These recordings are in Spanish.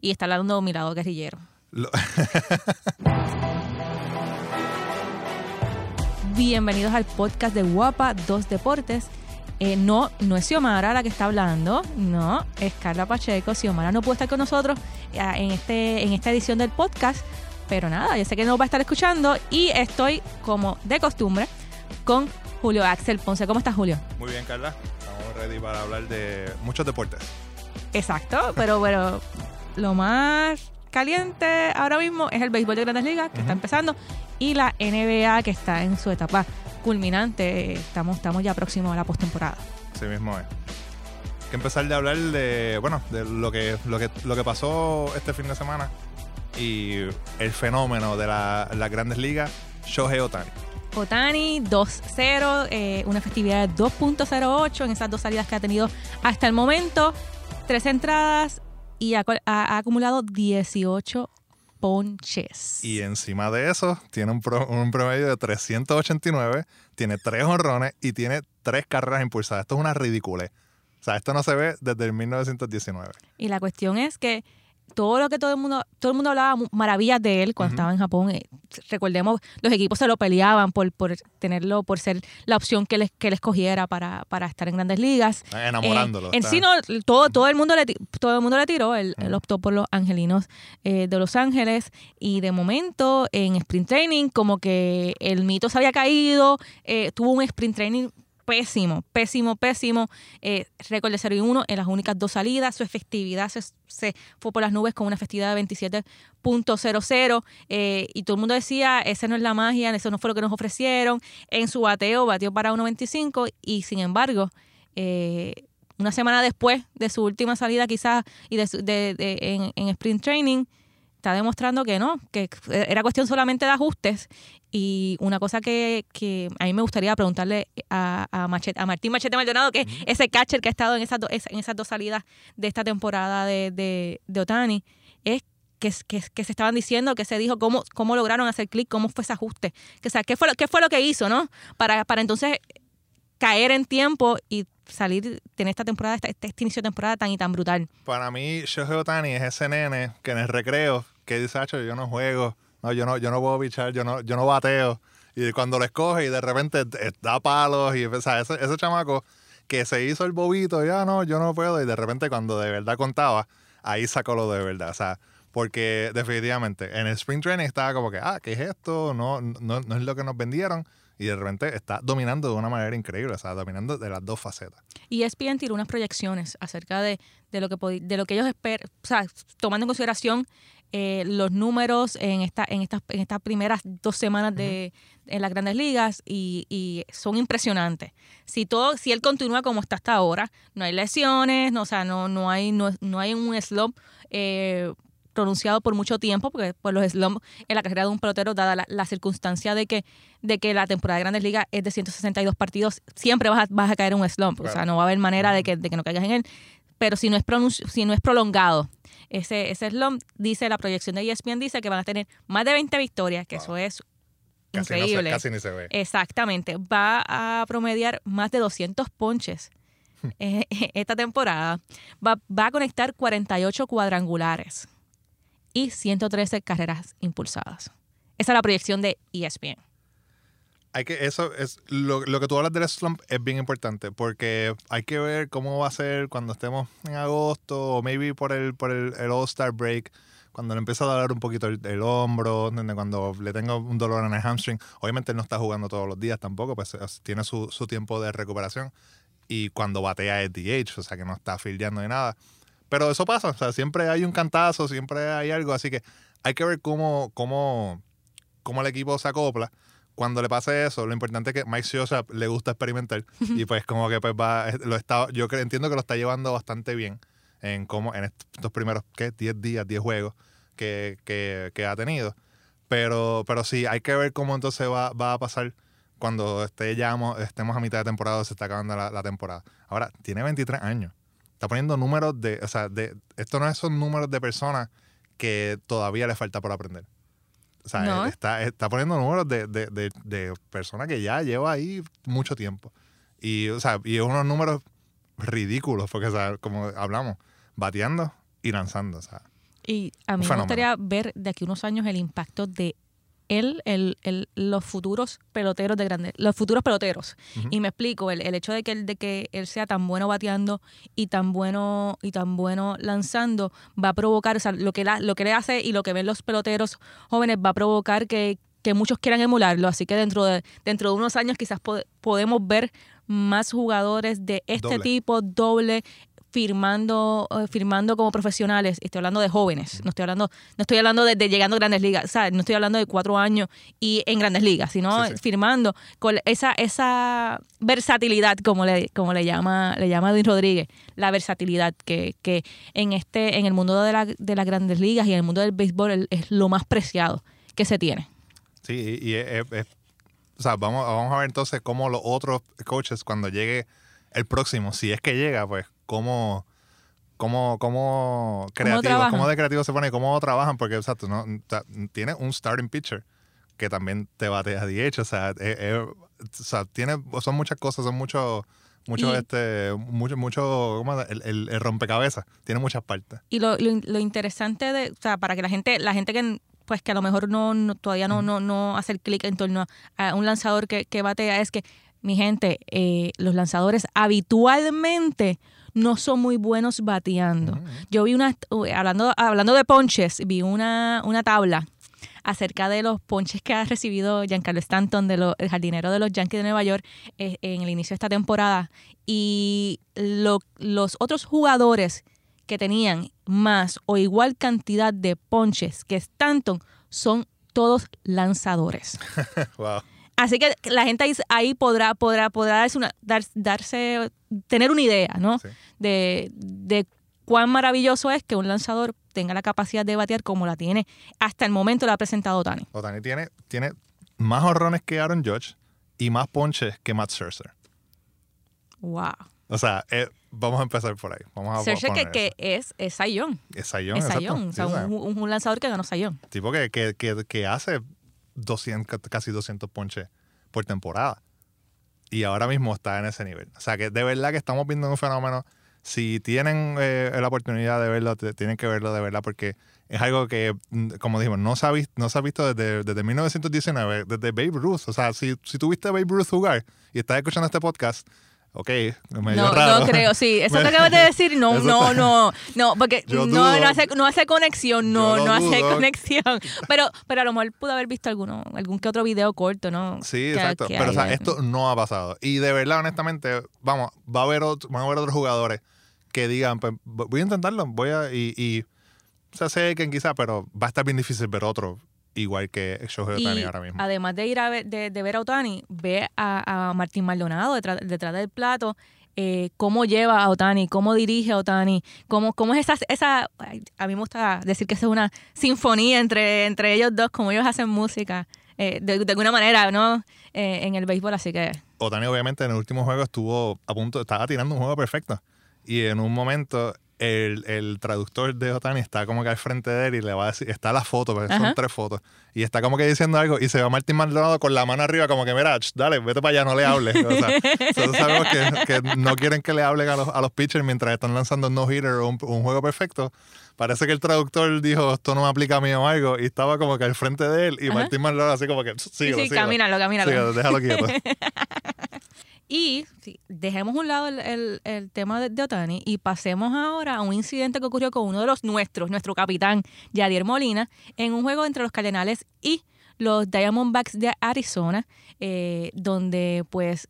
y está hablando mi lado guerrillero. Lo- Bienvenidos al podcast de Guapa Dos Deportes. Eh, no, no es Xiomara la que está hablando, no, es Carla Pacheco. Xiomara no puede estar con nosotros eh, en, este, en esta edición del podcast, pero nada, yo sé que nos va a estar escuchando y estoy, como de costumbre, con Julio Axel Ponce. ¿Cómo estás, Julio? Muy bien, Carla. Estamos ready para hablar de muchos deportes. Exacto, pero bueno, lo más caliente ahora mismo es el béisbol de Grandes Ligas, que está empezando, y la NBA, que está en su etapa culminante. Estamos, estamos ya próximos a la postemporada. Así mismo es. Hay que empezar de hablar de, bueno, de lo que, lo que, lo que pasó este fin de semana y el fenómeno de la- las grandes ligas, Shohei Otani. Otani 2-0, eh, una efectividad de 2.08 en esas dos salidas que ha tenido hasta el momento, tres entradas y ha, acumulado 18 ponches. Y encima de eso, tiene un, pro- un promedio de 389, tiene tres honrones y tiene tres carreras impulsadas. Esto es una ridiculez. O sea, esto no se ve desde el 1919. Y la cuestión es que todo lo que todo el mundo, todo el mundo hablaba maravillas de él cuando estaba en Japón. eh, recordemos, los equipos se lo peleaban por, por tenerlo, por ser la opción que les, que les cogiera para, para estar en grandes ligas. Están enamorándolo. Eh, en está- sí, no, todo, todo, el mundo le, todo el mundo le tiró. Él, optó por los angelinos eh, de Los Ángeles. Y de momento, en sprint training, como que el mito se había caído. eh, tuvo un sprint training pésimo, pésimo, pésimo. Eh, récord de 0 y 1 en las únicas dos salidas. Su efectividad se, se fue por las nubes con una efectividad de 27.00. eh, y todo el mundo decía, esa no es la magia, eso no fue lo que nos ofrecieron. En su bateo batió para 1.25 y sin embargo, eh, una semana después de su última salida quizás y de, de- de- en, en sprint training, está demostrando que no, que era cuestión solamente de ajustes. Y una cosa que, que a mí me gustaría preguntarle a, a, Machete- a Martín Machete Maldonado, que es ese catcher que ha estado en esas, do- en esas dos salidas de esta temporada de, de, de Otani, es que, que, que se estaban diciendo, que se dijo, cómo, cómo lograron hacer clic, cómo fue ese ajuste. Que, o sea, ¿qué fue, lo, ¿Qué fue lo que hizo, no? Para, para entonces caer en tiempo y salir, tener esta temporada, este, este inicio de temporada tan y tan brutal. Para mí, Shohei Otani es ese nene que en el recreo, que dice, "Acho, yo no juego, no, yo no, yo no puedo bichar, yo no, yo no bateo. Y cuando lo escoge y de repente eh, da palos y o sea, ese, ese chamaco que se hizo el bobito, ya no, yo no puedo. Y de repente cuando de verdad contaba, ahí sacó lo de verdad. O sea, porque definitivamente en el Spring Training estaba como que, ah, ¿qué es esto? No, no, no es lo que nos vendieron. Y de repente está dominando de una manera increíble, o sea, dominando de las dos facetas. Y ESPN tiró unas proyecciones acerca de, de lo que de lo que ellos esperan, o sea, tomando en consideración eh, los números en esta, en estas, en estas primeras dos semanas de en las grandes ligas y, y son impresionantes. Si todo, si él continúa como está hasta ahora, no hay lesiones, no, o sea, no, no hay, no, no hay un slump eh, pronunciado por mucho tiempo, porque pues, los slumps en la carrera de un pelotero, dada la, la circunstancia de que, de que la temporada de Grandes Ligas es de 162 partidos, siempre vas a, vas a caer en un slump. O sea, no va a haber manera de que, de que no caigas en él. Pero si no es, si no es prolongado, ese, ese slump, dice la proyección de ESPN, dice que van a tener más de 20 victorias, que Wow. eso es Casi, no se, increíble. casi ni se ve. Exactamente. Va a promediar más de 200 ponches eh, esta temporada. Va, va a conectar 48 cuadrangulares y 113 carreras impulsadas. Esa es la proyección de ESPN. Hay que, eso es lo, lo que tú hablas del slump es bien importante porque hay que ver cómo va a ser cuando estemos en agosto o maybe por el, por el, All-Star break, cuando le empieza a doler un poquito el, el hombro, cuando le tengo un dolor en el hamstring. Obviamente no está jugando todos los días tampoco, pues es- tiene su, su tiempo de recuperación y cuando batea es DH, o sea que no está fildeando ni nada. Pero eso pasa, o sea, siempre hay un cantazo, siempre hay algo, así que hay que ver cómo, cómo, cómo el equipo se acopla. Cuando le pase eso, lo importante es que Mike Scioscia le gusta experimentar y pues como que pues va, lo está, yo entiendo que lo está llevando bastante bien en cómo en estos primeros, ¿qué? 10 días, 10 juegos que, que, que ha tenido. Pero, pero sí, hay que ver cómo entonces va, va a pasar cuando esté ya, mo- estemos a mitad de temporada o se está acabando la, la temporada. Ahora, tiene 23 años. Está poniendo números de, o sea, de, esto no son números de personas que todavía le falta por aprender. O sea, No. está, está poniendo números de, de, de, de personas que ya lleva ahí mucho tiempo. Y, o sea, y unos números ridículos, porque, o sea, como hablamos, bateando y lanzando. O sea, Y a mí me gustaría ver de aquí unos años el impacto de él, el, el- los futuros peloteros de grandes, los futuros peloteros. Y me explico, el, el hecho de que, él, de que él sea tan bueno bateando y tan bueno y tan bueno lanzando va a provocar, o sea, lo que, la- lo que le hace y lo que ven los peloteros jóvenes va a provocar que, que muchos quieran emularlo. Así que dentro de, dentro de unos años quizás po- podemos ver más jugadores de este Doble. tipo, doble, firmando, eh, firmando como profesionales. Estoy hablando de jóvenes, no estoy hablando, no estoy hablando de, de llegando a grandes ligas, o sea, no estoy hablando de cuatro años y en grandes ligas, sino Sí, sí. firmando con esa, esa versatilidad, como le, como le llama, le llama Luis Rodríguez, la versatilidad que, que en este, en el mundo de, la- de las grandes ligas y en el mundo del béisbol es- es lo más preciado que se tiene. Sí, y, y es- es- o sea, vamos, vamos a ver entonces cómo los otros coaches, cuando llegue el próximo, si es que llega, pues, cómo, cómo, cómo creativos, cómo de creativos se ponen y cómo trabajan, porque, o sea, tú no, ta- tiene un starting pitcher que también te batea DH, o sea, o sea, tiene, son muchas cosas, son muchos, Y- este, mucho, mucho, el, el- el rompecabezas, tiene muchas partes. Y lo, lo, lo interesante de, o sea, para que la gente, la gente que pues que a lo mejor no, no- todavía no, no, no hace el clic en torno a, a un lanzador que, que batea, es que, mi gente, eh, los lanzadores habitualmente no son muy buenos bateando. Ujú. Yo vi una, hablando, hablando de ponches, vi una, una tabla acerca de los ponches que ha recibido Giancarlo Stanton, de los, el jardinero de los Yankees de Nueva York, eh, en el inicio de esta temporada. Y lo- los otros jugadores que tenían más o igual cantidad de ponches que Stanton son todos lanzadores. wow. Así que la gente ahí, ahí podrá, podrá, podrá darse, una, dar- darse, tener una idea, ¿no? Sí. De, de cuán maravilloso es que un lanzador tenga la capacidad de batear como la tiene hasta el momento la ha presentado Tani. Otani tiene, tiene más horrones que Aaron Judge y más ponches que Matt Scherzer. Wow. O sea, eh, vamos a empezar por ahí. Vamos a Scherzer que, es, es Sayón. Es Young, Es. Sayón. O sea, un lanzador que ganó Sayón. tipo que, que, que, que hace 200, casi 200 ponches por temporada. Y ahora mismo está en ese nivel. O sea, que de verdad que estamos viendo un fenómeno. Si tienen eh, la oportunidad de verlo, tienen que verlo de verdad porque es algo que, mm, como dijimos, no se ha visto, no se ha visto desde, desde 1919, desde Babe Ruth. O sea, si, si tuviste a Babe Ruth jugar y estás escuchando este podcast, ok, medio No, raro. no creo, sí. Eso que acabas de decir, no, no, no, no, porque no, hace, no hace conexión, no, no hace conexión. Pero, pero a lo mejor pudo haber visto alguno, algún que otro video corto, ¿no? Sí, exacto. Pero o sea, esto no ha pasado. Y de verdad, honestamente, vamos, va a haber otro- van a haber otros jugadores que digan, pues, voy a intentarlo, voy a. Y, y o sea, sé que quizá, pero va a estar bien difícil ver otro igual que Shohei Ohtani Y ahora mismo. además de ir a ver, de, de ver a Otani, ve a, a Martín Maldonado detrás, detrás del plato, eh, cómo lleva a Otani, cómo dirige a Otani, cómo, cómo es esa, esa a mí me gusta decir que es una sinfonía entre, entre ellos dos, como ellos hacen música, eh, de, de alguna manera, ¿no? Eh, en el béisbol, así que Otani, obviamente, en el último juego estuvo a punto, estaba tirando un juego perfecto. Y en un momento, el, el traductor de Otani está como que al frente de él y le va a decir, está la foto, porque son Ajá. tres fotos. Y está como que diciendo algo y se va Martín Maldonado con la mano arriba, como que, mira, ch, dale, vete para allá, no le hables. O sea, nosotros sabemos que, que no quieren que le hablen a los, a los pitchers mientras están lanzando un no-hitter o un, un juego perfecto. Parece que el traductor dijo, esto no me aplica a mí o algo, y estaba como que al frente de él, y Ajá. Martín Maldonado así como que, sí, sí, síguelo, camínalo, camínalo. síguelo, déjalo quieto. Y sí, dejemos un lado el, el- el tema de, de Otani y pasemos ahora a un incidente que ocurrió con uno de los nuestros, nuestro capitán, Yadier Molina, en un juego entre los Cardenales y los Diamondbacks de Arizona, eh, donde pues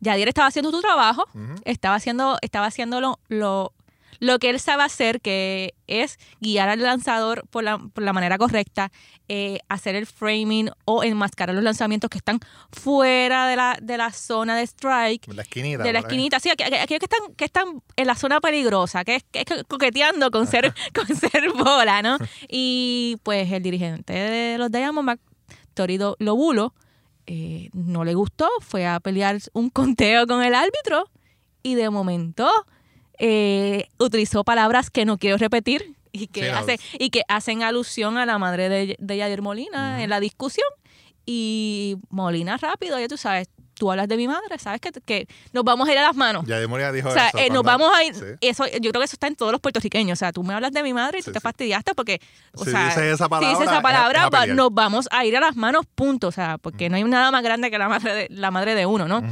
Yadier estaba haciendo su trabajo, estaba haciendo, estaba haciendo lo, lo, lo que él sabe hacer, que es guiar al lanzador por la, por la manera correcta, eh, hacer el framing o enmascarar los lanzamientos que están fuera de la, de la zona de strike. La esquinita. De la esquinita, sí, aqu- aqu- aquellos que están, que están en la zona peligrosa, que es, que es coqueteando con ser, con ser bola, ¿no? Y pues el dirigente de los Diamondbacks, Torido Lobulo, eh, no le gustó, fue a pelear un conteo con el árbitro y de momento eh, utilizó palabras que no quiero repetir y que, Sí, no. hace, y que hacen alusión a la madre de, de Yadir Molina en la discusión. Y Molina rápido, ya tú sabes, tú hablas de mi madre, sabes que, que nos vamos a ir a las manos. Ya Molina dijo O sea, eso. eh, nos vamos a ir. Sí. Eso, yo creo que eso está en todos los puertorriqueños. O sea, tú me hablas de mi madre y tú te fastidiaste porque. O Si sea, dices esa si palabra, dices esa palabra, es nos vamos a ir a las manos, punto. O sea, porque no hay nada más grande que la madre de, la madre de uno, ¿no?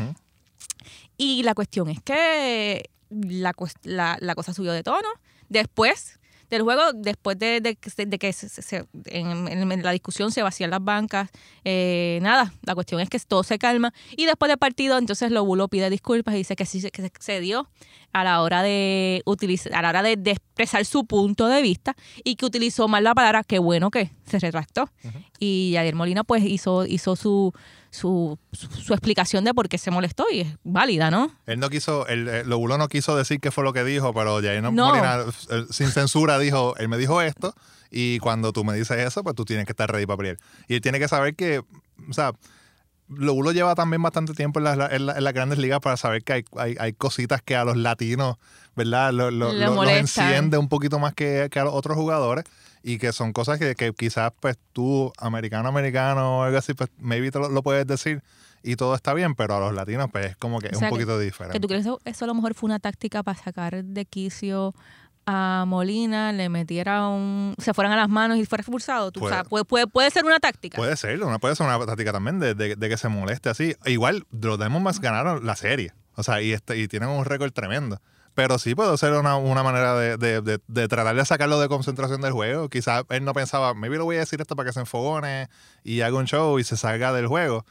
Y la cuestión es que la, la, la cosa subió de tono. Después del juego, después de, de de que se- se- en, en la discusión se vacían las bancas, eh, nada, la cuestión es que todo se calma. Y después del partido, entonces Lobulo pide disculpas y dice que sí se- que se excedió a la hora de utilizar, a la hora de, de expresar su punto de vista y que utilizó mal la palabra, qué bueno que se retractó. Y Yadier Molina pues hizo, hizo su, su, su, su explicación de por qué se molestó y es válida, ¿no? Él no quiso, el, el Lobulo no quiso decir qué fue lo que dijo, pero Jair No. Molina, eh, sin censura, dijo, él me dijo esto, y cuando tú me dices eso, pues tú tienes que estar ready para pelear. Y él tiene que saber que, o sea, Lobulo lleva también bastante tiempo en, las- en la- en las grandes ligas para saber que hay, hay, hay cositas que a los latinos, ¿verdad? Lo- lo- lo- los enciende un poquito más que, que a los otros jugadores y que son cosas que, que quizás pues tú, americano, americano o algo así, pues maybe te lo, lo puedes decir y todo está bien, pero a los latinos pues es como que O es un que- poquito Que diferente. tú crees que eso, a lo mejor fue una táctica para sacar de quicio a Molina, le metiera un. se fueran a las manos y fuera expulsado. Tú, o sea, puede, puede, puede ser una táctica. Puede ser, una, puede ser una táctica también de, de- de que se moleste así. Igual, los Diamondbacks ganaron la serie. O sea, y, este, y tienen un récord tremendo. Pero sí puede ser una, una manera de, de- de- de tratar de sacarlo de concentración del juego. Quizás él no pensaba, maybe le voy a decir esto para que se enfogone y haga un show y se salga del juego.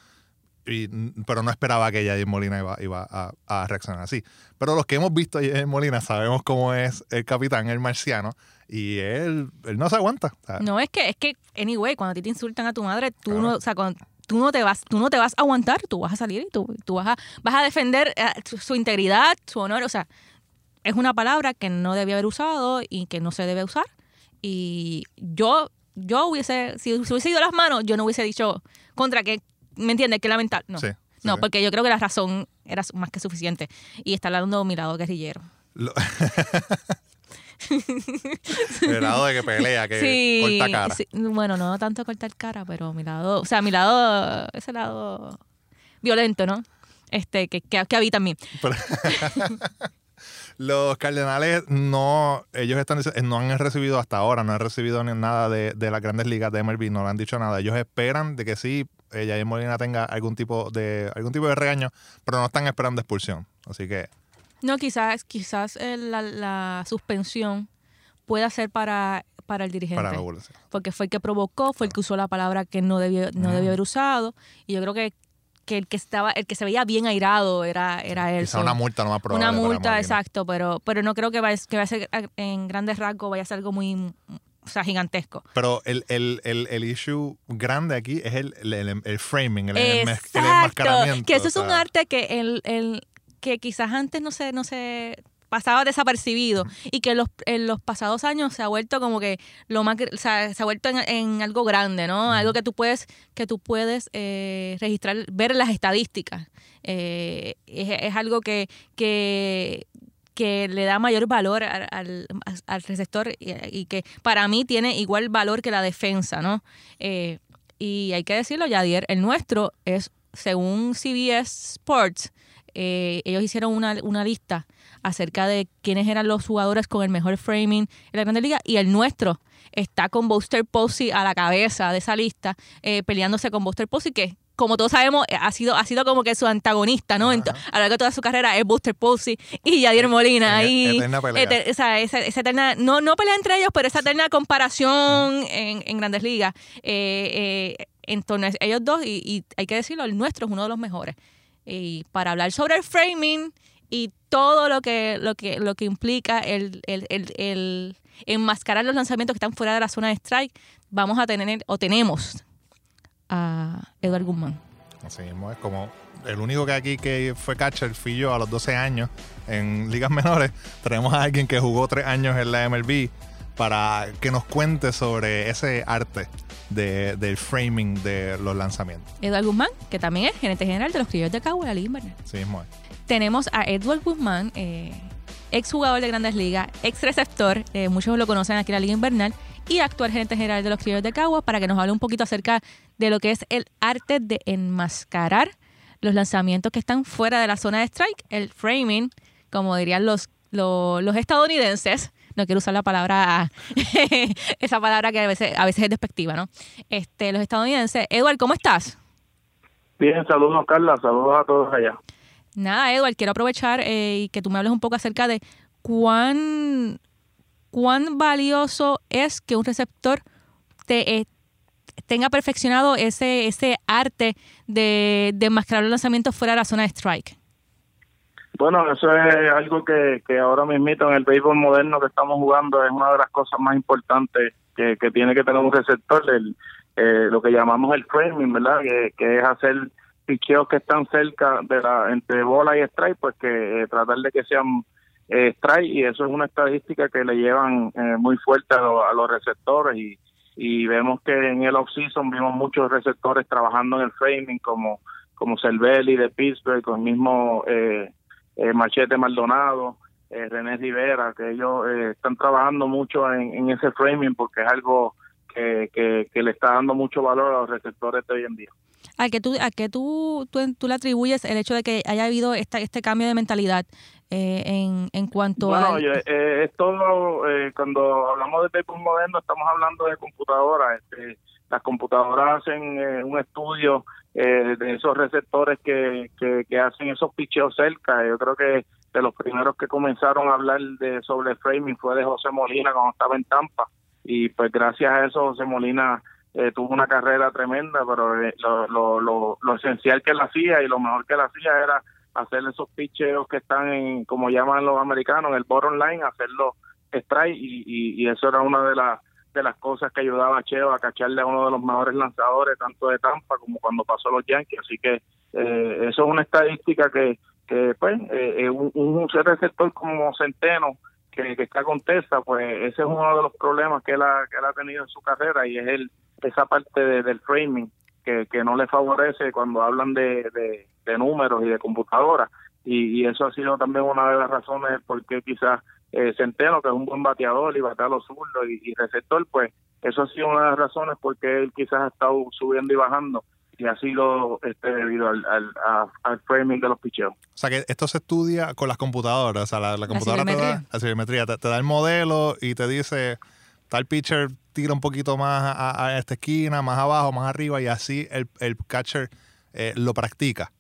Y, pero no esperaba que Jair Molina iba, iba a, a reaccionar así. Pero los que hemos visto a Jair Molina sabemos cómo es el capitán, el marciano, y él, él no se aguanta. Sea, No, es que, es que, anyway, cuando a ti te insultan a tu madre, tú Claro. no, o sea, cuando tú no te vas, tú no te vas a aguantar, tú vas a salir y tú, tú vas a, vas a defender eh, su integridad, su honor, o sea, es una palabra que no debía haber usado y que no se debe usar. Y yo, yo hubiese, si hubiese ido las manos, yo no hubiese dicho contra que, ¿me entiendes? Que lamentar. No. Sí, sí, no, sí. porque yo creo que la razón era más que suficiente. Y está hablando de mi lado guerrillero. Lo- el lado de que pelea, que sí, corta cara. sí. bueno, no tanto cortar cara, pero mi lado, o sea, mi lado, ese lado violento, ¿no? Este, que, que, que habita en mí. Pero- Los Cardenales no, ellos están dic- no han recibido hasta ahora, no han recibido ni nada de, de las grandes ligas de MLB, no le han dicho nada. Ellos esperan de que sí, eh, Jair Molina tenga algún tipo de algún tipo de regaño, pero no están esperando expulsión. Así que No, quizás, quizás eh, la, la suspensión pueda ser para, para el dirigente. para la porque fue el que provocó, fue el que usó la palabra que no debió, no debió haber usado. Y yo creo que, que el que estaba, el que se veía bien airado era, era él. Quizá una multa no más probable. Una multa, exacto, pero, pero no creo que vaya, que vaya a ser en grandes rasgos, vaya a ser algo muy o sea, gigantesco. Pero el, el, el, el issue grande aquí es el, el, el- framing, el, el enmascaramiento. que eso es o un arte que el, el que quizás antes no se, no se pasaba desapercibido y que en los, en los pasados años se ha vuelto como que lo más gr- o sea, se ha vuelto en, en algo grande no algo que tú puedes que tú puedes eh, registrar ver las estadísticas. Eh, es, es algo que, que que le da mayor valor al, al, al receptor y, y que para mí tiene igual valor que la defensa, ¿no? Eh, y hay que decirlo, Yadier, el nuestro es, según CBS Sports, eh, ellos hicieron una, una lista acerca de quiénes eran los jugadores con el mejor framing en la Grande Liga y el nuestro está con Buster Posey a la cabeza de esa lista, eh, peleándose con Buster Posey, que como todos sabemos, eh, ha sido, ha sido como que su antagonista, ¿no? En a lo largo de toda su carrera es Buster Posey y Yadier Molina. ahí, eterna pelea. eter- o sea, esa, esa eterna, no, no pelea entre ellos, pero esa eterna comparación en, en grandes ligas eh, eh, en torno a ellos dos, y, y hay que decirlo, el nuestro es uno de los mejores. Y para hablar sobre el framing y todo lo que, lo que, lo que implica el, el, el, el enmascarar los lanzamientos que están fuera de la zona de strike, vamos a tener, o tenemos, a Edward Guzmán. Así mismo es como el único que aquí que fue catcher fui yo a los 12 años en ligas menores. Tenemos a alguien que jugó tres años en la MLB para que nos cuente sobre ese arte de- del framing de los lanzamientos. Edward Guzmán, que también es gerente general de los criollos de Cagua, la Liga Invernal. Así mismo es. Tenemos a Edward Guzmán, eh, ex jugador de Grandes Ligas, ex receptor, eh, muchos lo conocen aquí en la Liga Invernal, y actual gerente general de los Criollos de Cagua, para que nos hable un poquito acerca de lo que es el arte de enmascarar los lanzamientos que están fuera de la zona de strike, el framing, como dirían los, los, estadounidenses. No quiero usar la palabra, esa palabra que a veces, a veces es despectiva, ¿no? Este, los estadounidenses. Edward, ¿cómo estás? Bien, saludos Carla, saludos a todos allá. Nada, Edward, quiero aprovechar eh, y que tú me hables un poco acerca de cuán, cuán valioso es que un receptor te, eh, tenga perfeccionado ese, ese arte de, de enmascarar los lanzamientos fuera de la zona de strike. Bueno, eso es algo que, que ahora mismo en el béisbol moderno que estamos jugando es una de las cosas más importantes que, que tiene que tener un receptor, el, eh, lo que llamamos el framing, ¿verdad? Que, es hacer picheos que están cerca de la entre bola y strike, pues que eh, tratar de que sean eh, strike y eso es una estadística que le llevan muy fuerte a, a los receptores y, y vemos que en el off-season vimos muchos receptores trabajando en el framing como como Cervelli de Pittsburgh, con el mismo eh, eh, Machete Maldonado, eh, René Rivera, que ellos están trabajando mucho en, ese framing porque es algo que, que, le está dando mucho valor a los receptores de hoy en día. ¿A qué tú, a qué tú, tú, le atribuyes el hecho de que haya habido esta, este cambio de mentalidad eh, en, en cuanto a... Bueno, eh, es todo, eh, cuando hablamos de béisbol moderno, estamos hablando de computadoras. Este, las computadoras hacen un estudio de esos receptores que, que, hacen esos picheos cerca. Yo creo que de los primeros que comenzaron a hablar de sobre framing fue de José Molina cuando estaba en Tampa. Y pues gracias a eso José Molina tuvo una carrera tremenda, pero lo, lo, lo, lo esencial que él hacía y lo mejor que él hacía era hacer esos picheos que están en, como llaman los americanos, en el bottom line, hacerlo strike y, y, eso era una de las de las cosas que ayudaba a Cheo a cacharle a uno de los mejores lanzadores tanto de Tampa como cuando pasó los Yankees. Así que eh, eso es una estadística que, que pues eh, eh un, un receptor como Centeno que, está con Tessa pues ese es uno de los problemas que él ha, que él ha tenido en su carrera y es el esa parte del framing que, que no le favorece cuando hablan de de números y de computadoras. Y, eso ha sido también una de las razones por qué quizás eh, Centeno, que es un buen bateador y batea los zurdos y, receptor, pues eso ha sido una de las razones por qué él quizás ha estado subiendo y bajando y ha sido este, debido al, al, framing de los picheos. O sea que esto se estudia con las computadoras, o sea, la, computadora te da la simetría, te, da el modelo y te dice tal pitcher tira un poquito más a, esta esquina, más abajo, más arriba y así el, el catcher eh, lo practica.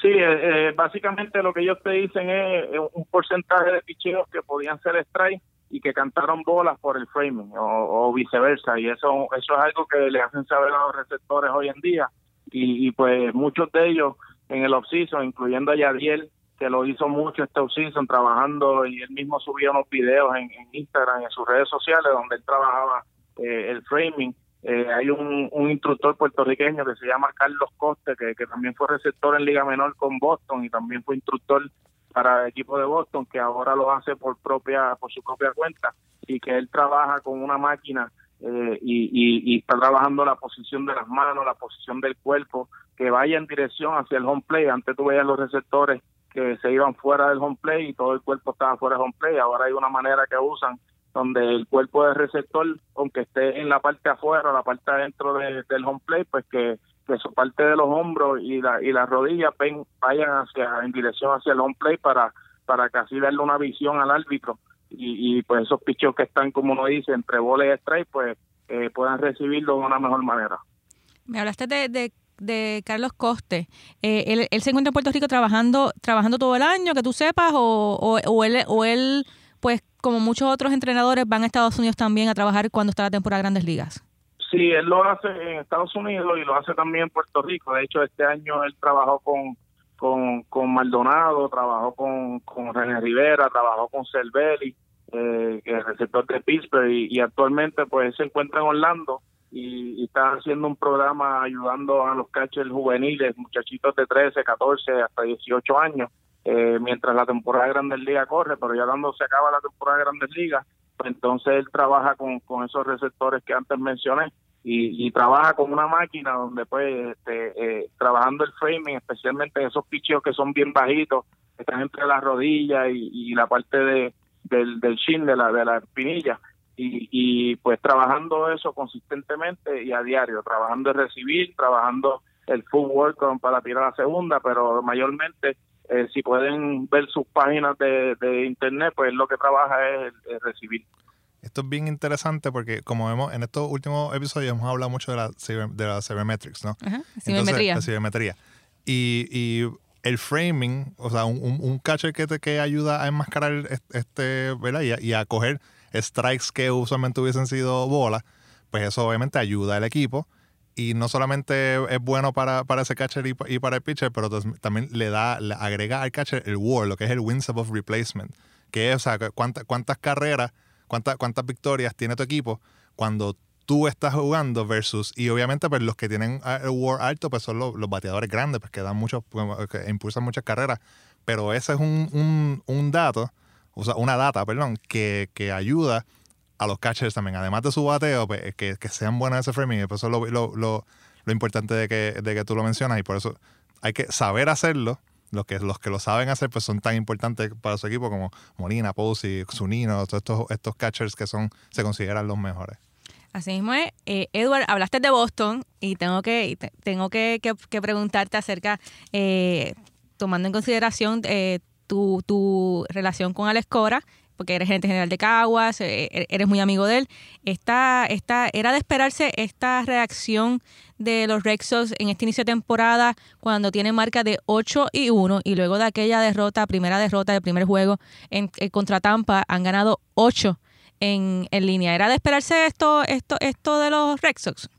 Sí, eh, eh, básicamente lo que ellos te dicen es un porcentaje de picheos que podían ser strike y que cantaron bolas por el framing o, viceversa. Y eso eso es algo que le hacen saber a los receptores hoy en día. Y, pues muchos de ellos en el offseason, incluyendo a Yadiel que lo hizo mucho este offseason trabajando y él mismo subía unos videos en, en Instagram en sus redes sociales donde él trabajaba eh, el framing. Eh, hay un, instructor puertorriqueño que se llama Carlos Coste, que, también fue receptor en Liga Menor con Boston y también fue instructor para el equipo de Boston, que ahora lo hace por propia por su propia cuenta y que él trabaja con una máquina eh, y, y, está trabajando la posición de las manos, la posición del cuerpo, que vaya en dirección hacia el home play. Antes tú veías los receptores que se iban fuera del home play y todo el cuerpo estaba fuera del home play. Ahora hay una manera que usan donde el cuerpo del receptor, aunque esté en la parte afuera, la parte adentro del home plate, pues que, su parte de los hombros y la y las rodillas vayan hacia en dirección hacia el home plate para para que así darle una visión al árbitro y, pues esos pichos que están, como uno dice, entre bola y strike, pues eh, puedan recibirlo de una mejor manera. Me hablaste de, de, Carlos Coste. Eh, él, él, se encuentra en Puerto Rico trabajando trabajando todo el año, que tú sepas, o, o, o él, o él pues como muchos otros entrenadores van a Estados Unidos también a trabajar cuando está la temporada de Grandes Ligas. Sí, él lo hace en Estados Unidos y lo hace también en Puerto Rico. De hecho, este año él trabajó con, con, Maldonado, trabajó con, con René Rivera, trabajó con Cervelli, eh, el receptor de Pittsburgh, y, actualmente pues se encuentra en Orlando y, está haciendo un programa ayudando a los catchers juveniles, muchachitos de 13, 14, hasta 18 años, eh, mientras la temporada de Grandes Ligas corre, pero ya cuando se acaba la temporada de Grandes Ligas, entonces él trabaja con, con esos receptores que antes mencioné y, trabaja con una máquina donde pues este, eh, trabajando el framing, especialmente esos picheos que son bien bajitos, están entre las rodillas y, la parte de, del, del chin, de la, de la espinilla. Y, y pues trabajando eso consistentemente y a diario, trabajando en recibir, trabajando el full work para tirar la segunda, pero mayormente eh, si pueden ver sus páginas de, internet, pues lo que trabaja es, recibir. Esto es bien interesante porque, como vemos en estos últimos episodios, hemos hablado mucho de la, de la sabermetrics, ¿no? Ajá, cibermetría. Y, y el framing, o sea, un, un, catcher que, te, que ayuda a enmascarar este, ¿verdad? Y a, coger strikes que usualmente hubiesen sido bolas, pues eso obviamente ayuda al equipo. Y no solamente es bueno para, para ese catcher y, para el pitcher, pero también le da, le agrega al catcher el WAR, lo que es el Wins of Replacement. Que es, o sea, cuántas, cuántas carreras, cuántas, cuántas victorias tiene tu equipo cuando tú estás jugando versus, y obviamente pues los que tienen el war alto pues son los, bateadores grandes, pues que dan muchos, que impulsan muchas carreras, pero ese es un, un, dato, o sea, una data, perdón, que, que, ayuda a los catchers también, además de su bateo, pues, que, que sean buenos en ese framing, pues eso es lo, lo, lo, lo importante de que, de que tú lo mencionas y por eso hay que saber hacerlo, los que, los que lo saben hacer pues son tan importantes para su equipo como Molina, Posey, Zunino, todos estos, estos catchers que son se consideran los mejores. Así mismo es. Eh, Edward, hablaste de Boston y tengo que, tengo que, preguntarte acerca, eh, tomando en consideración eh, tu, tu, relación con Alex Cora, porque eres gerente general de Caguas, e-, eres muy amigo de él. Esta, esta, ¿Era de esperarse esta reacción de los Rexos en este inicio de temporada cuando tienen marca de 8 y 1 y luego de aquella derrota, primera derrota del primer juego en, contra Tampa, han ganado 8 en, en línea. ¿Era de esperarse esto, esto, esto de los Red Sox?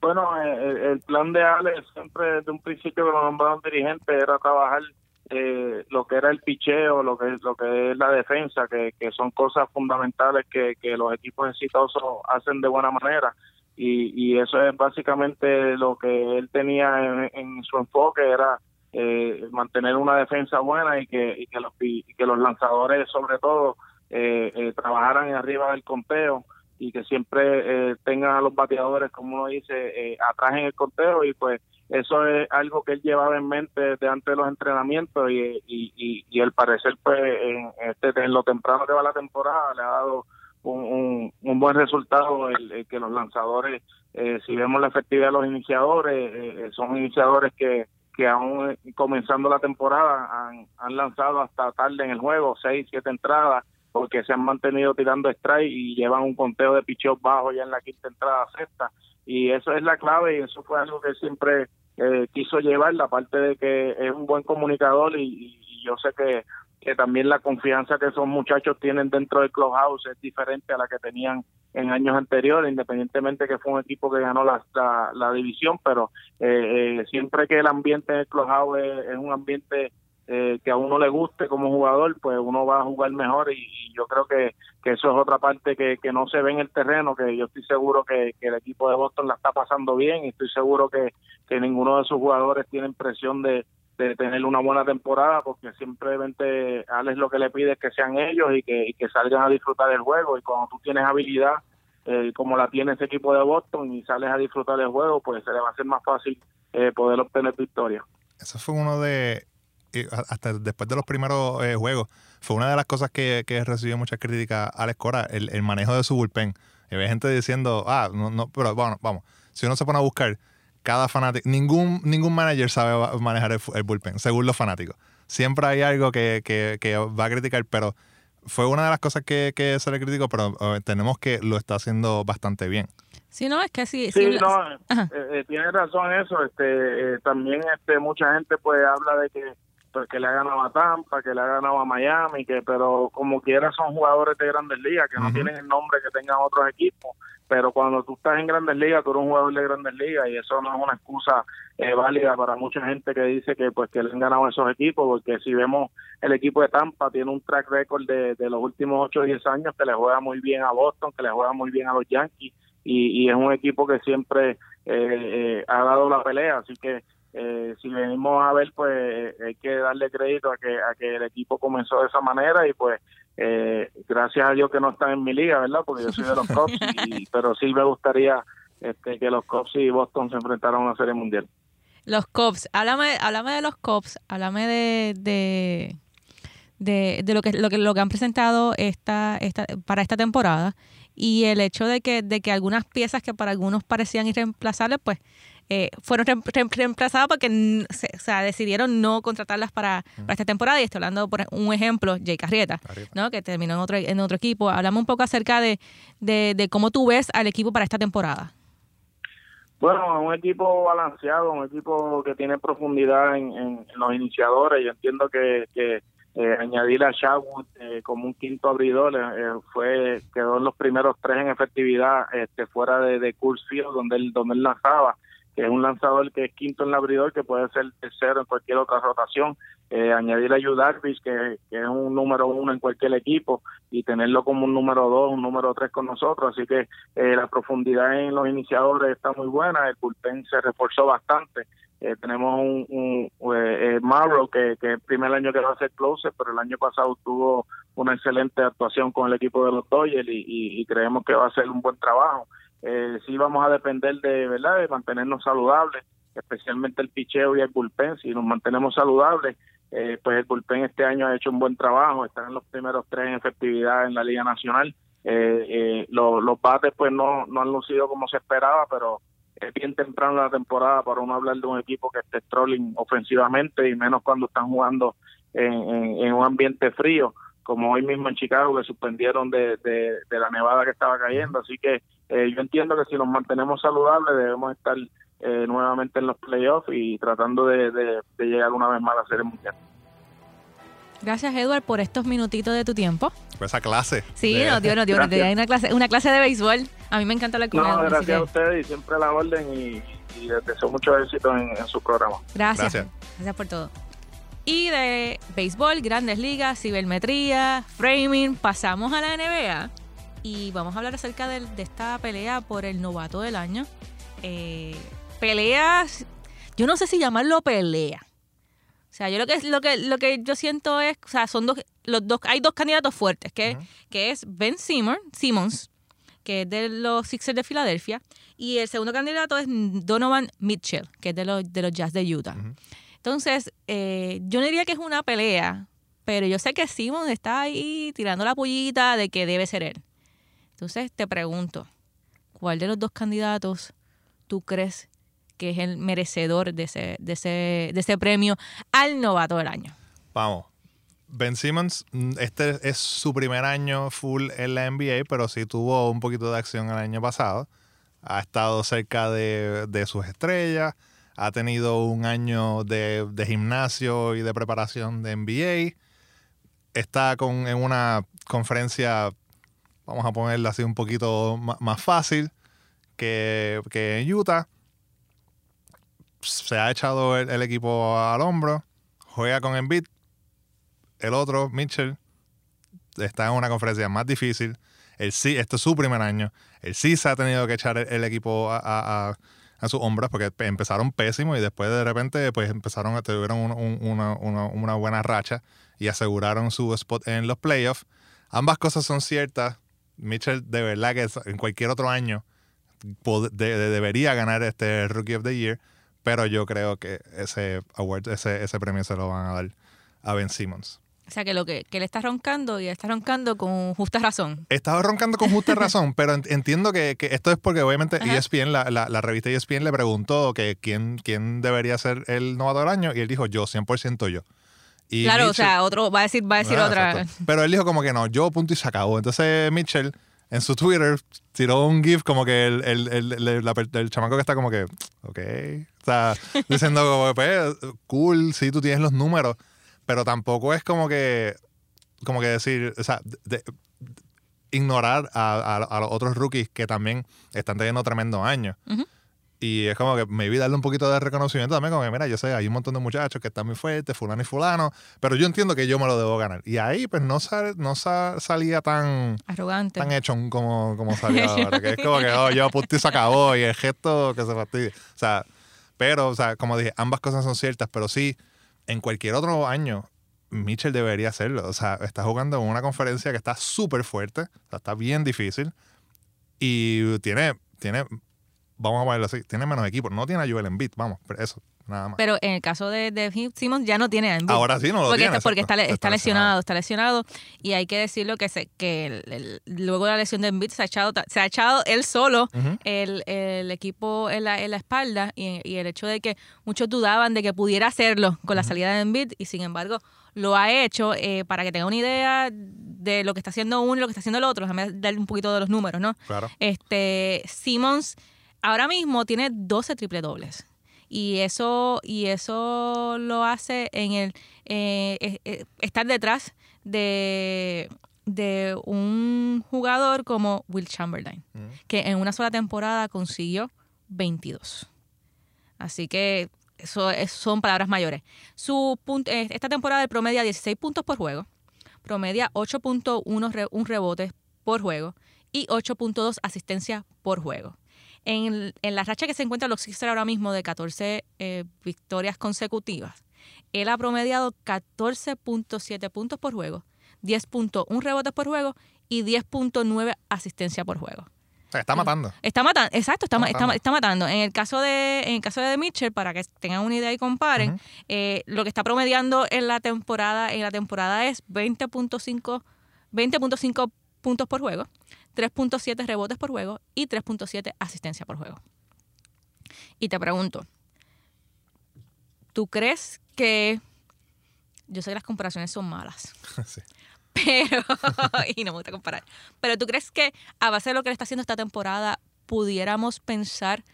Bueno, eh, el, plan de Alex siempre desde un principio que lo nombraron dirigente era trabajar eh, lo que era el picheo, lo que lo que es la defensa, que, que son cosas fundamentales que, que los equipos exitosos hacen de buena manera. Y, y eso es básicamente lo que él tenía en, su enfoque, era eh, mantener una defensa buena y que, y que, los, y que los lanzadores sobre todo eh, eh, trabajaran arriba del conteo y que siempre eh, tengan a los bateadores, como uno dice, eh, atrás en el conteo y pues eso es algo que él llevaba en mente desde antes de los entrenamientos y, y, y, al parecer pues en, este, en lo temprano que va la temporada le ha dado un, un, buen resultado el, que los lanzadores, eh, si vemos la efectividad de los iniciadores, son iniciadores que que aún comenzando la temporada han, han lanzado hasta tarde en el juego, seis, siete entradas, porque se han mantenido tirando strike y llevan un conteo de pichos bajo ya en la quinta entrada sexta. Y eso es la clave y eso fue algo que siempre eh, quiso llevar la parte de que es un buen comunicador y, yo sé que, que también la confianza que esos muchachos tienen dentro del clubhouse es diferente a la que tenían en años anteriores, independientemente que fue un equipo que ganó la, la, división, pero eh, eh, siempre que el ambiente en el clubhouse es un ambiente eh, que a uno le guste como jugador, pues uno va a jugar mejor y, yo creo que, que, eso es otra parte que, que, no se ve en el terreno, que yo estoy seguro que, el equipo de Boston la está pasando bien y estoy seguro que, que ninguno de sus jugadores tiene presión de, de tener una buena temporada porque simplemente Alex lo que le pide es que sean ellos y que, y que salgan a disfrutar del juego y cuando tú tienes habilidad eh, como la tiene ese equipo de Boston y sales a disfrutar del juego pues se le va a hacer más fácil eh, poder obtener victoria. Eso fue uno de hasta después de los primeros eh, juegos, fue una de las cosas que, que recibió mucha crítica a Alex Cora, el, el, manejo de su bullpen. Y había gente diciendo, ah, no, no, pero bueno, vamos, si uno se pone a buscar, cada fanático, ningún, ningún manager sabe manejar el, bullpen, según los fanáticos. Siempre hay algo que, que, que, va a criticar, pero fue una de las cosas que, que se le criticó, pero eh, tenemos que lo está haciendo bastante bien. Sí, no, es que sí. Sí, no, eh, eh, tiene razón eso. Este, también este, mucha gente pues habla de que pues, que le ha ganado a Tampa, que le ha ganado a Miami, que pero como quiera son jugadores de grandes ligas, que no tienen el nombre que tengan otros equipos, pero cuando tú estás en grandes ligas, tú eres un jugador de grandes ligas y eso no es una excusa eh, válida para mucha gente que dice que pues que le han ganado esos equipos, porque si vemos el equipo de Tampa tiene un track record de, los últimos 8 o 10 años que le juega muy bien a Boston, que le juega muy bien a los Yankees y, y es un equipo que siempre eh, eh, ha dado la pelea, así que eh, si venimos a ver, pues hay que darle crédito a que, a que el equipo comenzó de esa manera y pues eh, gracias a Dios que no están en mi liga, ¿verdad? Porque yo soy de los Cubs, pero sí me gustaría este, que los Cubs y Boston se enfrentaran a una serie mundial. Los Cubs, háblame, háblame de los Cubs, háblame de, de, de, lo, que, lo, que, lo que han presentado esta, esta, para esta temporada y el hecho de que, de que algunas piezas que para algunos parecían irreemplazables, pues eh, fueron reemplazadas porque o sea, decidieron no contratarlas para, para, esta temporada. Y estoy hablando por un ejemplo, Jay Carrieta, ¿no? que terminó en otro, en otro equipo. Hablamos un poco acerca de, de, cómo tú ves al equipo para esta temporada. Bueno, un equipo balanceado, un equipo que tiene profundidad en, los iniciadores. Yo entiendo que, que eh, añadir a Shawwood eh, como un quinto abridor eh, fue quedó en los primeros tres en efectividad este, fuera de, de Field donde él donde él lanzaba que es un lanzador que es quinto en el abridor que puede ser tercero en cualquier otra rotación eh, añadir a Yudarvis que, que, es un número uno en cualquier equipo y tenerlo como un número dos un número tres con nosotros así que la profundidad en los iniciadores está muy buena el bullpen se reforzó bastante eh, tenemos un, un eh, eh que, que el primer año que va a ser closer, pero el año pasado tuvo una excelente actuación con el equipo de los Dodgers y, creemos que va a ser un buen trabajo. Eh, sí vamos a depender de, ¿verdad? de mantenernos saludables, especialmente el picheo y el bullpen. Si nos mantenemos saludables, eh, pues el bullpen este año ha hecho un buen trabajo, están en los primeros tres en efectividad en la Liga Nacional. los, los bates pues no, no han lucido como se esperaba, pero es bien temprano la temporada para uno hablar de un equipo que esté trolling ofensivamente y menos cuando están jugando en, un ambiente frío, como hoy mismo en Chicago que suspendieron de, de, la nevada que estaba cayendo. Así que eh, yo entiendo que si nos mantenemos saludables debemos estar eh, nuevamente en los playoffs y tratando de, de, llegar una vez más a la Serie Mundial. Gracias, Edward, por estos minutitos de tu tiempo. Por esa clase. Sí, nos dio, nos dio una clase, una clase de béisbol. A mí me encanta la comida. No, gracias a ustedes y siempre a la orden y, les deseo mucho éxito en, su programa. Gracias. gracias. por todo. Y de béisbol, grandes ligas, cibermetría, framing, pasamos a la NBA y vamos a hablar acerca de, esta pelea por el novato del año. Eh, peleas, yo no sé si llamarlo pelea. O sea, yo lo que lo que lo que yo siento es, o sea, son dos los dos hay dos candidatos fuertes, que, que es Ben Simmons, Simmons que es de los Sixers de Filadelfia, y el segundo candidato es Donovan Mitchell, que es de los, de los Jazz de Utah. Entonces, eh, yo no diría que es una pelea, pero yo sé que Simon está ahí tirando la pollita de que debe ser él. Entonces, te pregunto, ¿cuál de los dos candidatos tú crees que es el merecedor de ese, de ese, de ese premio al novato del año? Vamos, Ben Simmons, mm, este es su primer año full en la NBA, pero sí tuvo un poquito de acción el año pasado. Ha estado cerca de, sus estrellas, ha tenido un año de, gimnasio y de preparación de NBA. Está con, en una conferencia, vamos a ponerla así un poquito más, fácil que, en Utah. Se ha echado el, el equipo al hombro, juega con Embiid, el otro, Mitchell, está en una conferencia más difícil. El sí, este es su primer año. El sí se ha tenido que echar el, equipo a, sus hombros porque empezaron pésimo y después de repente pues empezaron, tuvieron una, buena racha y aseguraron su spot en los playoffs. Ambas cosas son ciertas. Mitchell de verdad que en cualquier otro año debería ganar este Rookie of the Year, pero yo creo que ese award, ese, ese premio se lo van a dar a Ben Simmons. O sea, que lo que, que, él está roncando y está roncando con justa razón. Estaba roncando con justa razón, pero entiendo que, esto es porque obviamente ESPN, la, la, revista ESPN le preguntó que quién, quién debería ser el novato del año y él dijo yo, 100% yo. Y claro, o sea, otro va a decir, va a decir otra. Pero él dijo como que no, yo punto y se acabó. Entonces Mitchell en su Twitter tiró un GIF como que el, el, el, el, chamaco que está como que, ok, está diciendo como, pues, cool, sí, tú tienes los números pero tampoco es como que, como que decir, o sea, ignorar a, los otros rookies que también están teniendo tremendo años. Y es como que me vi darle un poquito de reconocimiento también, como que mira, yo sé, hay un montón de muchachos que están muy fuertes, fulano y fulano, pero yo entiendo que yo me lo debo ganar. Y ahí pues no, no salía tan arrogante, tan hecho como, como salía ahora, que es como que oh, yo punto y se acabó y el gesto que se fastidie. O sea, pero, o sea, como dije, ambas cosas son ciertas, pero sí, en cualquier otro año, Mitchell debería hacerlo. O sea, está jugando en una conferencia que está súper fuerte, está bien difícil y tiene, tiene vamos a ponerlo así, tiene menos equipo. No tiene a Joel Embiid, vamos, pero eso, nada más. Pero en el caso de, de Simmons ya no tiene a Embiid. Ahora sí no lo porque tiene. está, porque exacto. está, está lesionado, está lesionado. Y hay que decirlo que, se, que el- el- luego de la lesión de Embiid se ha echado, se ha echado él solo el, el equipo en la, en la espalda y, y el hecho de que muchos dudaban de que pudiera hacerlo con la salida de Embiid y sin embargo lo ha hecho eh, para que tenga una idea de lo que está haciendo uno y lo que está haciendo el otro. Déjame darle un poquito de los números, ¿no? Claro. Este, Simmons ahora mismo tiene 12 triple dobles. Y eso, y eso lo hace en el eh, eh, eh, estar detrás de, de un jugador como Will Chamberlain, Ujú. que en una sola temporada consiguió 22. Así que eso es- son palabras mayores. Su esta temporada él promedia 16 puntos por juego, promedia 8.1 re- un rebotes por juego y 8.2 asistencia por juego. En, en la racha que se encuentra los Sixers ahora mismo de 14 eh, victorias consecutivas, él ha promediado 14.7 puntos por juego, 10.1 rebotes por juego y 10.9 asistencia por juego. O sea, está matando. Está matando, exacto, está, Está ma- está, matando. está matando. En el caso de, en el caso de Mitchell, para que tengan una idea y comparen, Ujú. eh, lo que está promediando en la temporada, en la temporada es 20.5 20.5 puntos por juego, 3.7 rebotes por juego y 3.7 asistencia por juego. Y te pregunto, ¿tú crees que yo sé que las comparaciones son malas? Sí. Pero, y no me gusta comparar, pero tú crees que a base de lo que le está haciendo esta temporada, pudiéramos pensar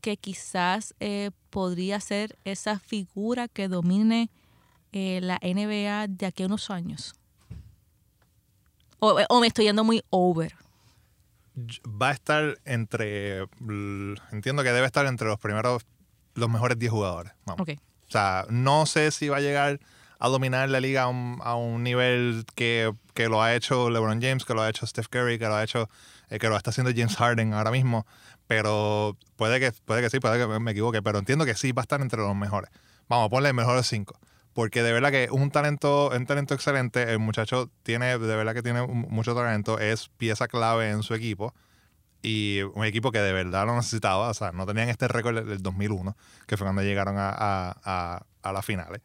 que quizás eh, podría ser esa figura que domine eh, la NBA de aquí a unos años? O, o me estoy yendo muy over. Va a estar entre. Entiendo que debe estar entre los primeros. Los mejores 10 jugadores. Vamos. Ok. O sea, no sé si va a llegar a dominar la liga a un, a un nivel que, que lo ha hecho LeBron James, que lo ha hecho Steph Curry, que lo ha hecho, eh, que lo está haciendo James Harden ahora mismo. Pero puede que, puede que sí, puede que me equivoque, pero entiendo que sí va a estar entre los mejores. Vamos, a ponerle mejores cinco. Porque de verdad que un talento, un talento excelente, el muchacho tiene, de verdad que tiene mucho talento, es pieza clave en su equipo y un equipo que de verdad lo necesitaba. O sea, no tenían este récord del- del 2001, que fue cuando llegaron a, a, a, las finales.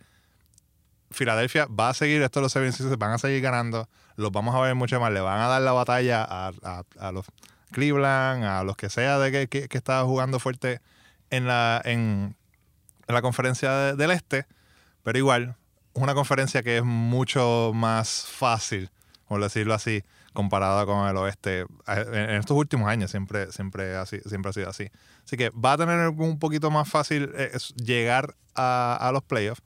Filadelfia va a seguir, estos los 76 van a seguir ganando, los vamos a ver mucho más, le van a dar la batalla a, los Cleveland, a los que sea de que, que, que está jugando fuerte en la, en, en la conferencia de- del Este, pero igual, es una conferencia que es mucho más fácil, por decirlo así, comparada con el Oeste. En en estos últimos años siempre, siempre, ha, si- siempre ha sido así. Así que va a tener un poquito más fácil eh, llegar a, los playoffs,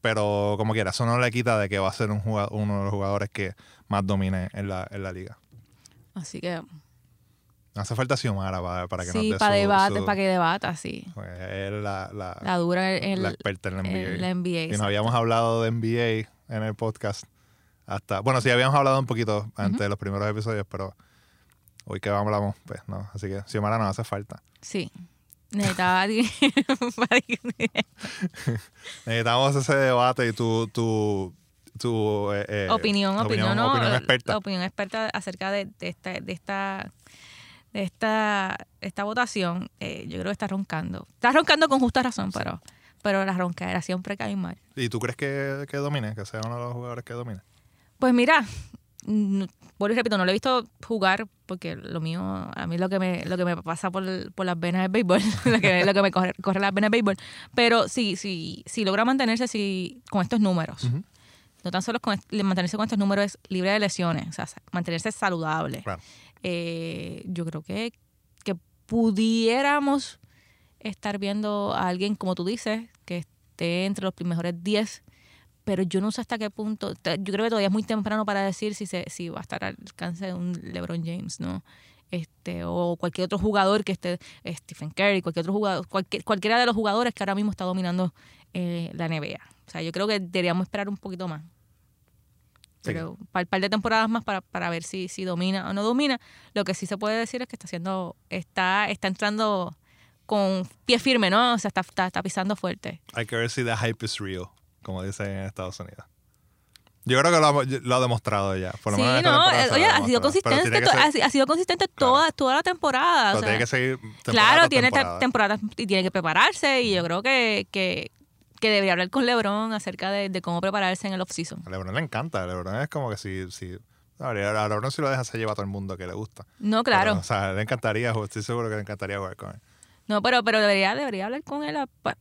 pero como quiera, eso no le quita de que va a ser un jugado- uno de los jugadores que más domine en la, en la liga. Así que Hace falta Xiomara para, para que sí, nos para su- debate, su- para que debata, sí. pues, es la, la, La dura en la el, experta en la NBA. en la NBA. y no habíamos hablado de NBA en el podcast hasta... Bueno, sí, habíamos hablado un poquito antes de los primeros episodios, pero hoy que hablamos, pues no. Así que Xiomara nos hace falta. Sí. Necesitaba. Necesitamos ese debate y tu... tu tu eh, eh, opinión, opinión, ¿no? opinión experta. Opinión experta acerca de, de esta, de esta, de esta, esta votación. Eh, yo creo que está roncando. Está roncando con justa razón, pero, pero la roncadera siempre cae mal. ¿Y tú crees que, que domine? Que sea uno de los jugadores que domine. Pues mira, vuelvo y repito, no lo he visto jugar porque lo mío, a mí lo que me, lo que me pasa por, por las venas es béisbol, lo que, lo que me corre, corre las venas es béisbol. Pero sí, sí, si logra mantenerse si, con estos números, no tan solo con mantenerse con estos números es libre de lesiones, o sea, mantenerse saludable. Claro. Eh, yo creo que, que pudiéramos estar viendo a alguien, como tú dices, que esté entre los mejores 10, pero yo no sé hasta qué punto, yo creo que todavía es muy temprano para decir si, se, si va a estar al alcance de un LeBron James, ¿no? Este, o cualquier otro jugador que esté, Stephen Curry, cualquier otro jugador, cualquier, cualquiera de los jugadores que ahora mismo está dominando eh, la NBA. O sea, yo creo que deberíamos esperar un poquito más. Pero un par, par de temporadas más para, para ver si, si domina o no domina. Lo que sí se puede decir es que está haciendo, está, está entrando con pie firme, ¿no? O sea, está, está, está pisando fuerte. Hay que ver si the hype is real, como dicen en Estados Unidos. Yo creo que lo ha, lo ha demostrado ya. Por lo Sí, menos no, eh, oye, ha sido consistente, ha, si- ha sido consistente Claro. toda, toda la temporada. o sea, tiene que seguir temporada claro, tiene te- temporada. temporadas y tiene que prepararse y yo creo que, que, que debería hablar con LeBron acerca de, de cómo prepararse en el off-season. A LeBron le encanta. A LeBron es como que si... si a LeBron si lo deja se lleva a todo el mundo que le gusta. No, claro. Pero, o sea, le encantaría, estoy seguro que le encantaría jugar con él. No, pero, pero debería, debería hablar con él. a- pa- co-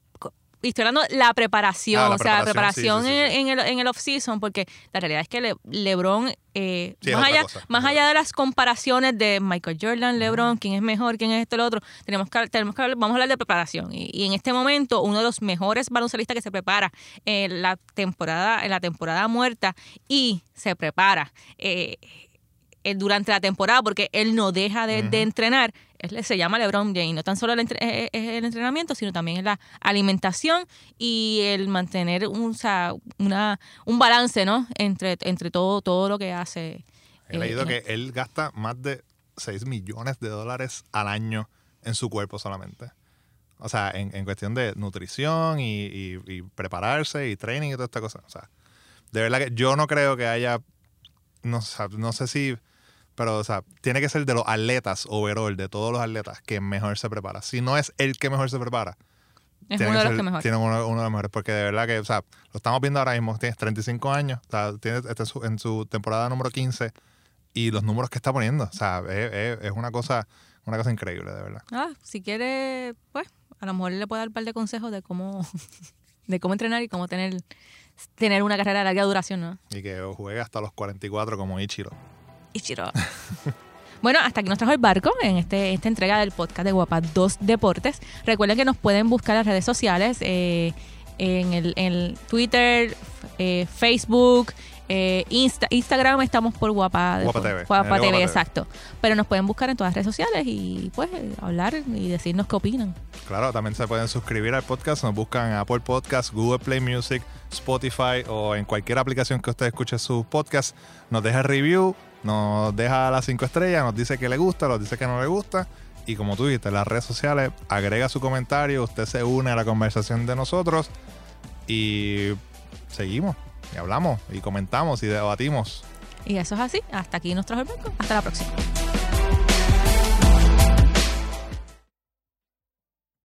Y estoy hablando la preparación, Ah, la o sea, la preparación, sí, sí. En, el, en el off-season, porque la realidad es que Le- LeBron, eh, más, allá, cosa, más allá de las comparaciones de Michael Jordan, LeBron, quién es mejor, quién es esto, lo otro, tenemos que, tenemos que hablar- vamos a hablar de preparación. Y, y en este momento, uno de los mejores baloncelistas que se prepara en la temporada, en la temporada muerta y se prepara. eh, eh, durante la temporada porque él no deja de, de entrenar. Él se llama LeBron James. No tan solo el, entre- eh, es el entrenamiento, sino también es la alimentación y el mantener un, o sea, una, un balance ¿no? entre, entre todo, todo lo que hace. He eh, leído que él gasta más de 6 millones de dólares al año en su cuerpo solamente. O sea, en, en cuestión de nutrición y, y- y prepararse y training y toda esta cosa. O sea, de verdad que yo no creo que haya, no, no sé si, pero o sea, tiene que ser de los atletas overall, de todos los atletas, que mejor se prepara. Si no es el que mejor se prepara, es tiene uno de los ser- que mejor. Tiene uno, uno de los mejores, porque de verdad que, o sea, lo estamos viendo ahora mismo, tienes 35 años, o sea, tienes, está en, su, en su temporada número 15 y los números que está poniendo, o sea, es, es- es una cosa una cosa increíble, de verdad. Ah, si quiere, pues, a lo mejor le puede dar un par de consejos de cómo, de cómo entrenar y cómo tener, tener una carrera de larga duración, ¿no? Y que juegue hasta los 44 como Ichiro. Ichiro. Bueno, hasta aquí nos trajo el barco en este, esta entrega del podcast de Guapa 2 Deportes. Recuerden que nos pueden buscar en las redes sociales, eh, en, el, en el Twitter, eh, Facebook, eh, Insta- Instagram estamos por Guapa, Guapa TV, Guapa TV, Guapa TV. exacto. Pero nos pueden buscar en todas las redes sociales y pues hablar y decirnos qué opinan. Claro, también se pueden suscribir al podcast, nos buscan en Apple Podcast, Google Play Music, Spotify o en cualquier aplicación que usted escuche sus podcasts. Nos deja review, nos deja las cinco estrellas, nos dice que le gusta, nos dice que no le gusta. Y como tú dijiste, las redes sociales, agrega su comentario, usted se une a la conversación de nosotros y seguimos, y hablamos, y comentamos, y debatimos. Y eso es así. Hasta aquí nos trajo el barco. Hasta la próxima.